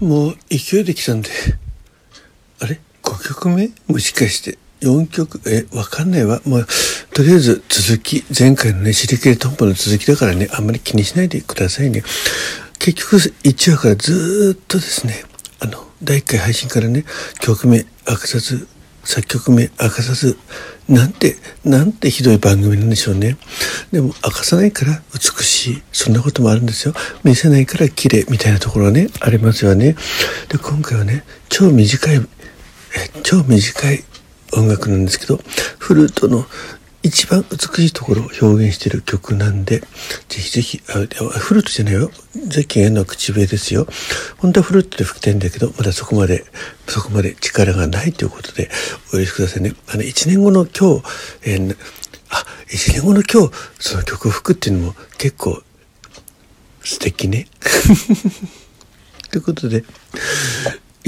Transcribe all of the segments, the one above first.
もう勢いできたんで。あれ ?5 曲目？もしかして。4曲、え、わかんないわ。もう、とりあえず続き、前回のね、シリケルトンポの続きだからね、あんまり気にしないでくださいね。結局、1話からずっとですね、あの、第1回配信からね、曲名アクセス、作曲名明かさず、なんて、なんてひどい番組なんでしょうね。でも、明かさないから美しい。そんなこともあるんですよ。見せないから綺麗みたいなところはね、ありますよね。で、今回はね、超短い、超短い音楽なんですけど、フルートの一番美しいところを表現している曲なんで、ぜひぜひ、あフルートじゃないよ。ゼッケンへの口笛ですよ。本当はフルートで吹きたいんだけど、まだそこまで、そこまで力がないということで、お許しくださいね。あの、一年後の今日、えー、あ、一年後の今日、その曲を吹くっていうのも結構素敵ね。ということで、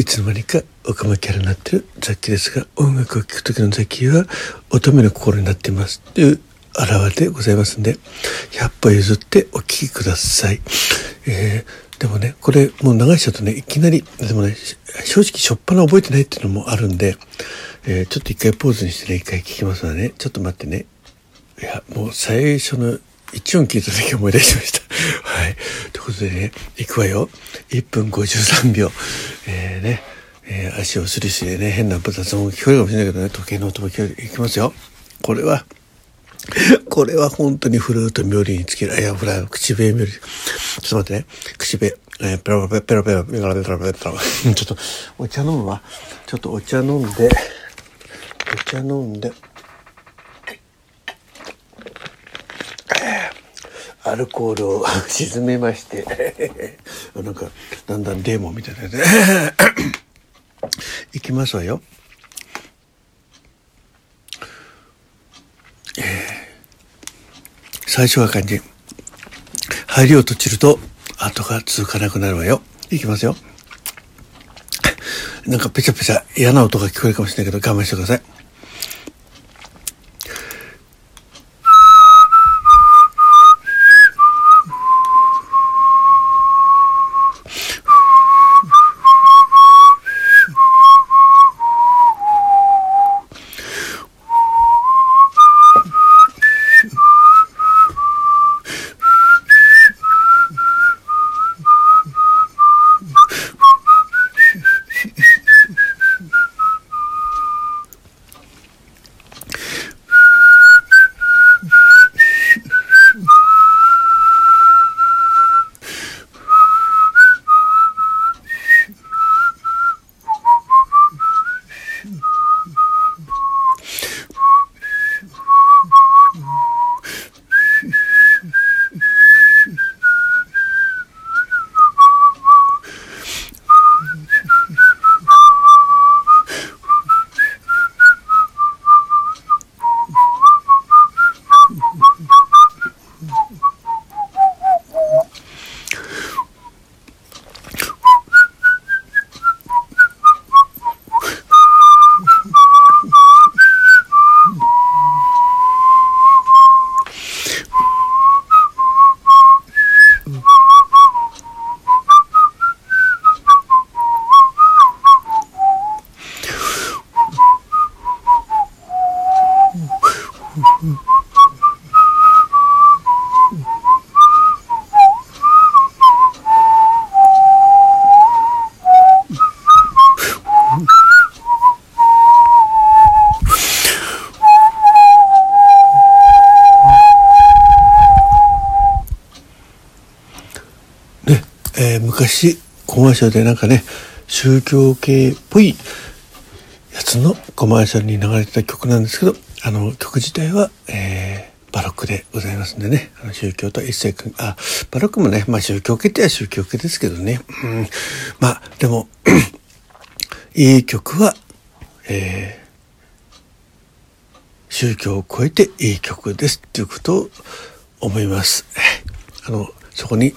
いつの間にかオカマキャラになってる雑記ですが、音楽を聴く時の雑記は乙女の心になっていますという表れでございますんで、100歩譲ってお聴きください。えー、でもね、これもう流しちゃうとね、いきなり、でもね、正直しょっぱな覚えてないっていうのもあるんで、えー、ちょっと一回ポーズにしてね、一回聞きますのでね、ちょっと待ってね。いや、もう最初の一音聞いた時思い出しました。はい。ということでね、行くわよ。1分53秒。えー、ね、えー、足をすりすりね、変な雑音聞こえるかもしれないけどね、時計の音も聞こえる。いきますよ。これは、これは本当にフルート冥利につける。いや、ほら、口笛冥利。ちょっと待ってね。口笛。えー、ペロペロペロペロペロペロペロペロペロ。ちょっと、お茶飲むわ。ちょっとお茶飲んで、お茶飲んで、アルコールを 沈めまして なんかだんだんデーモンみたいなやついきますわよ。えー、最初は感じ入りを閉じると後が続かなくなるわよ。いきますよ。なんかペチャペチャ嫌な音が聞こえるかもしれないけど我慢してください。昔コマーシャルでなんかね宗教系っぽいやつのコマーシャルに流れてた曲なんですけどあの曲自体は、えー、バロックでございますんでね。あの宗教と一切あバロックもねまあ宗教系っては宗教系ですけどね、うん、まあでも いい曲は、えー、宗教を超えていい曲ですっていうことを思います。あのそこに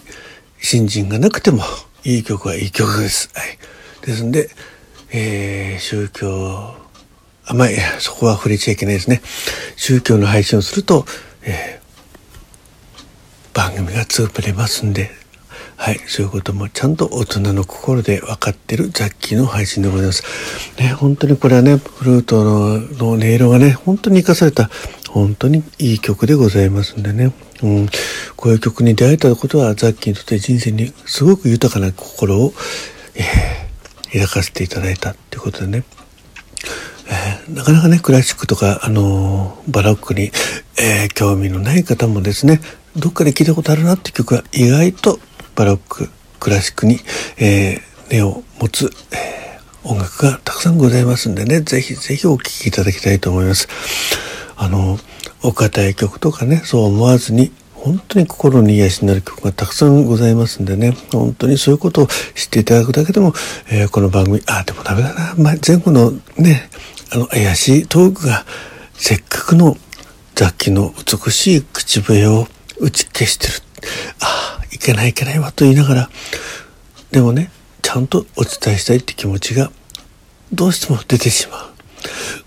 新人がなくてもいい曲はいい曲です。はい、ですんで、えー、宗教、あ、まあ、そこは触れちゃいけないですね。宗教の配信をすると、えー、番組が潰れますんで、はい、そういうこともちゃんと大人の心で分かってるザッキーの配信でございます。ね、本当にこれはね、フルートのの音色がね、本当に生かされた、本当にいい曲でございますんでね。うん、こういう曲に出会えたことはザッキーにとって人生にすごく豊かな心を、えー、抱かせていただいたっていうことでね。えー、なかなかねクラシックとか、あのー、バロックに、えー、興味のない方もですねどっかで聞いたことあるなって曲は意外とバロッククラシックに、え根を持つ、え音楽がたくさんございますんでねぜひぜひお聴きいただきたいと思います。あのお堅い曲とかねそう思わずに本当に心に癒しになる曲がたくさんございますんでね、本当にそういうことを知っていただくだけでも、えー、この番組、ああ、でもダメだな、まあ、前後のね、あの、怪しいトークが、せっかくの雑記の美しい口笛を打ち消してる。ああ、いけないいけないわと言いながら、でもね、ちゃんとお伝えしたいって気持ちが、どうしても出てしまう。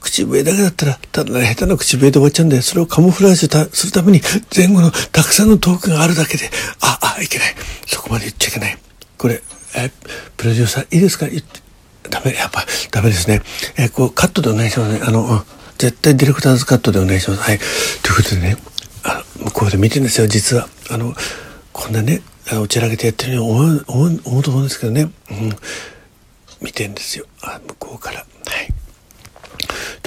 口笛だけだったら、ただ、下手な口笛で終わっちゃうんで、それをカモフラージュするために、前後のたくさんのトークがあるだけで、あ、あ、いけない。そこまで言っちゃいけない。これ、え、プロデューサー、いいですか？言ってダメ、やっぱ、ダメですね。え、こう、カットでお願いしますね。あの、絶対ディレクターズカットでお願いします。はい。ということでね、あの、向こうで見てるんですよ、実は。あの、こんなね、おちらけてやってるように思う、思う、思うと思うんですけどね。うん。見てんですよ。あ、向こうから。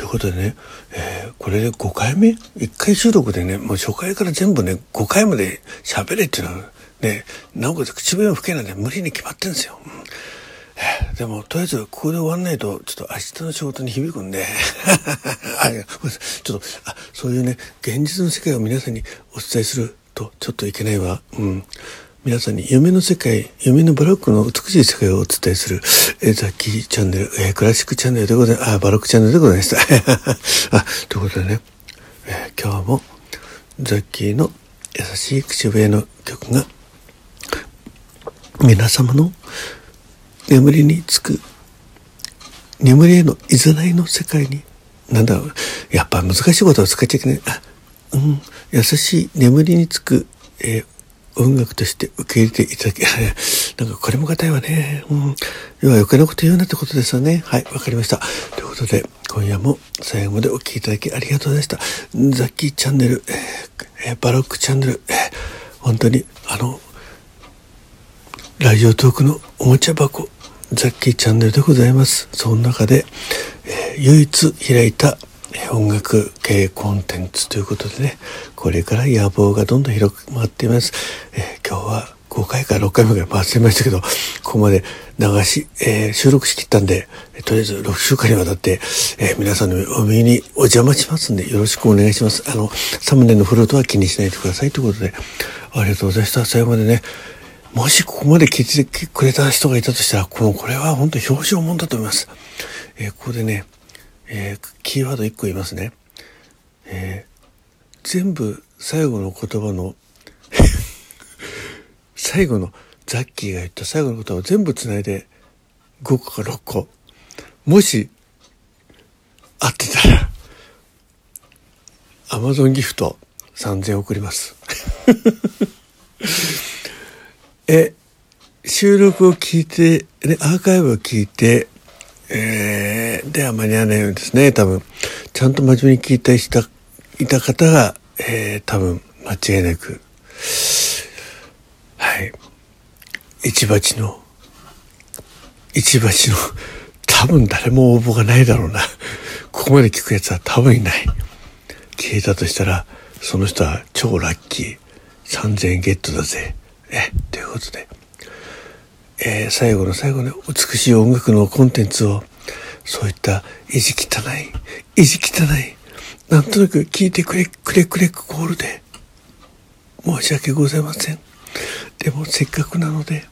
ということでね、えー、これで5回目 ?1 回収録でね、もう初回から全部ね、5回まで喋れっていうのは、ね、なおかつ口笛を吹けなんて無理に決まってんですよ。でも、とりあえず、ここで終わんないと、ちょっと明日の仕事に響くんで あ、ちょっと、あ、そういうね、現実の世界を皆さんにお伝えすると、ちょっといけないわ。うん。皆さんに夢の世界、夢のバロックの美しい世界をお伝えする、えー、ザッキーチャンネル、えー、クラシックチャンネルでございます。あ、バロックチャンネルでございました。あ、ということでね、えー、今日もザッキーの優しい口笛の曲が、皆様の眠りにつく、眠りへのいざないの世界に、なんだろう、やっぱ難しいことは使っちゃいけない。あ、うん、優しい眠りにつく、えー音楽として受け入れていただき、なんかこれも硬いわね。うん。要は余計なこと言うなってことですよね。はい、わかりました。ということで、今夜も最後までお聴きいただきありがとうございました。ザッキーチャンネル、えー、バロックチャンネル、えー、本当に、あの、ラジオトークのおもちゃ箱、ザッキーチャンネルでございます。その中で、えー、唯一開いた音楽系コンテンツということでね、これから野望がどんどん広く回っています。えー、今日は5回か6回目ぐらい回ってましたけど、ここまで流し、えー、収録しきったんで、とりあえず6週間にわたって、えー、皆さんのお耳にお邪魔しますんで、よろしくお願いします。あの、サムネのフルートは気にしないでくださいということで、ありがとうございました。最後までね、もしここまで聞いてくれた人がいたとしたら、この、これは本当に表彰もんだと思います。えー、ここでね、えー、キーワード1個言いますね。えー、全部最後の言葉の 最後のザッキーが言った最後の言葉を全部つないで5個か6個。もし、合ってたら、アマゾンギフト3000送ります。え、収録を聞いて、ね、アーカイブを聞いて、えー、では間に合わないようですね、多分。ちゃんと真面目に聞いた人いた方が、えー、多分間違いなく、はい。一鉢の、一鉢の、多分誰も応募がないだろうな。ここまで聞くやつは多分いない。消えたとしたら、その人は超ラッキー。3000円ゲットだぜ。え、ということで。えー、最後の最後の美しい音楽のコンテンツを、そういった意地汚い、意地汚い、なんとなく聞いてくれ、くれくれくコールで、申し訳ございません。でもせっかくなので、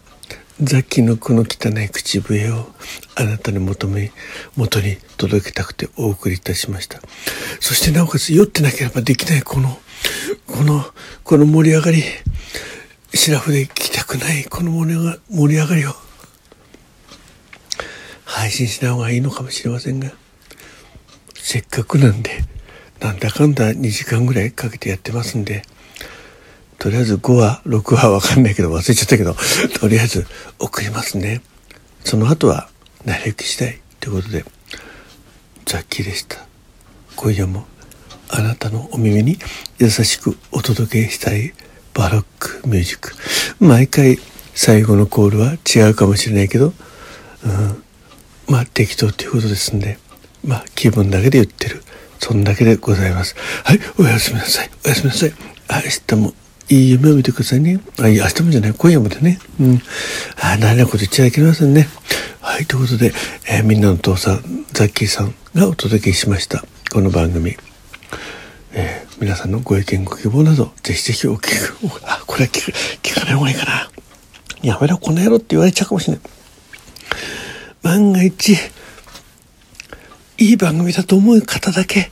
雑記のこの汚い口笛をあなたに求め、元に届けたくてお送りいたしました。そしてなおかつ酔ってなければできないこの、この、この盛り上がり、シラフで聞きたくないこの盛り上がりを配信しない方がいいのかもしれませんがせっかくなんでなんだかんだ2時間ぐらいかけてやってますんでとりあえず5話、6話わかんないけど忘れちゃったけど、とりあえず送りますね。その後は、なれ行きしたい。ということで、ザッキーでした。今夜もあなたのお耳に優しくお届けしたいバロックミュージック。毎回最後のコールは違うかもしれないけど、うん、まあ適当ということですんで、まあ気分だけで言ってる。そんだけでございます。はい、おやすみなさい。おやすみなさい。明日もいい夢を見てくださいね。あ、いや、明日もじゃない、今夜もでね。うん。あ、何なこと言っちゃいけませんね。はい、ということで、えー、みんなの父さん、ザッキーさんがお届けしました。この番組。えー、皆さんのご意見、ご希望など、ぜひぜひお聞く。あ、これは聞く、聞かない方がいいかな。やめろ、この野郎って言われちゃうかもしれない。万が一、いい番組だと思う方だけ、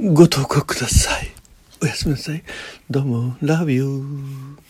ご投稿ください。おやすみなさい。どうも、Love you.